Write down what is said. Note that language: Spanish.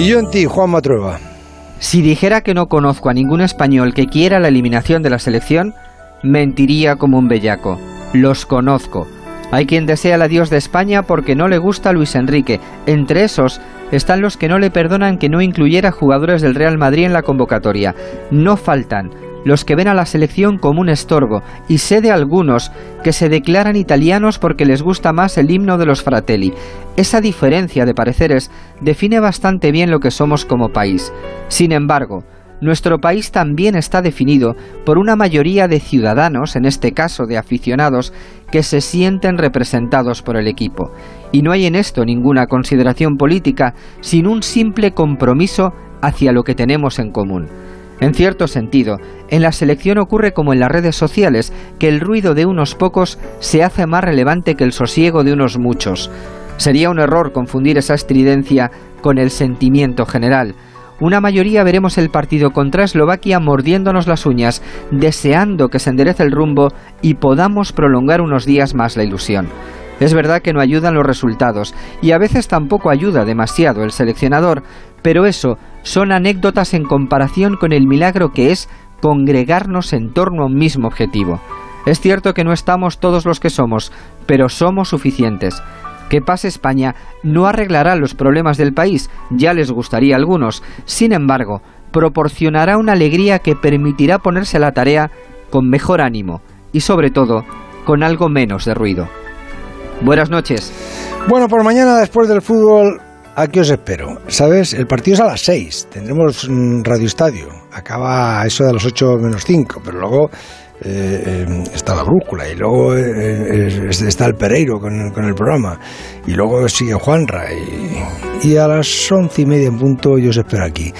Y yo en ti, Juan Matrueva. Si dijera que no conozco a ningún español que quiera la eliminación de la selección, mentiría como un bellaco. Los conozco. Hay quien desea el adiós de España porque no le gusta Luis Enrique. Entre esos están los que no le perdonan que no incluyera jugadores del Real Madrid en la convocatoria. No faltan los que ven a la selección como un estorbo, y sé de algunos que se declaran italianos porque les gusta más el himno de los fratelli. Esa diferencia de pareceres define bastante bien lo que somos como país. Sin embargo, nuestro país también está definido por una mayoría de ciudadanos, en este caso de aficionados, que se sienten representados por el equipo. Y no hay en esto ninguna consideración política, sino un simple compromiso hacia lo que tenemos en común. En cierto sentido, en la selección ocurre como en las redes sociales, que el ruido de unos pocos se hace más relevante que el sosiego de unos muchos. Sería un error confundir esa estridencia con el sentimiento general. Una mayoría veremos el partido contra Eslovaquia mordiéndonos las uñas, deseando que se enderece el rumbo y podamos prolongar unos días más la ilusión. Es verdad que no ayudan los resultados y a veces tampoco ayuda demasiado el seleccionador, pero eso son anécdotas en comparación con el milagro que es congregarnos en torno a un mismo objetivo. Es cierto que no estamos todos los que somos, pero somos suficientes. Que pase España no arreglará los problemas del país, ya les gustaría a algunos. Sin embargo, proporcionará una alegría que permitirá ponerse a la tarea con mejor ánimo y sobre todo con algo menos de ruido. Buenas noches. Bueno, por mañana después del fútbol, aquí os espero. ¿Sabes? El partido es a las 6. Tendremos Radio Estadio. Acaba eso de las 8 menos 5, pero luego eh, eh, está la brújula y luego eh, está el Pereiro con, el programa y luego sigue Juanra y, y a las once y media en punto yo os espero aquí.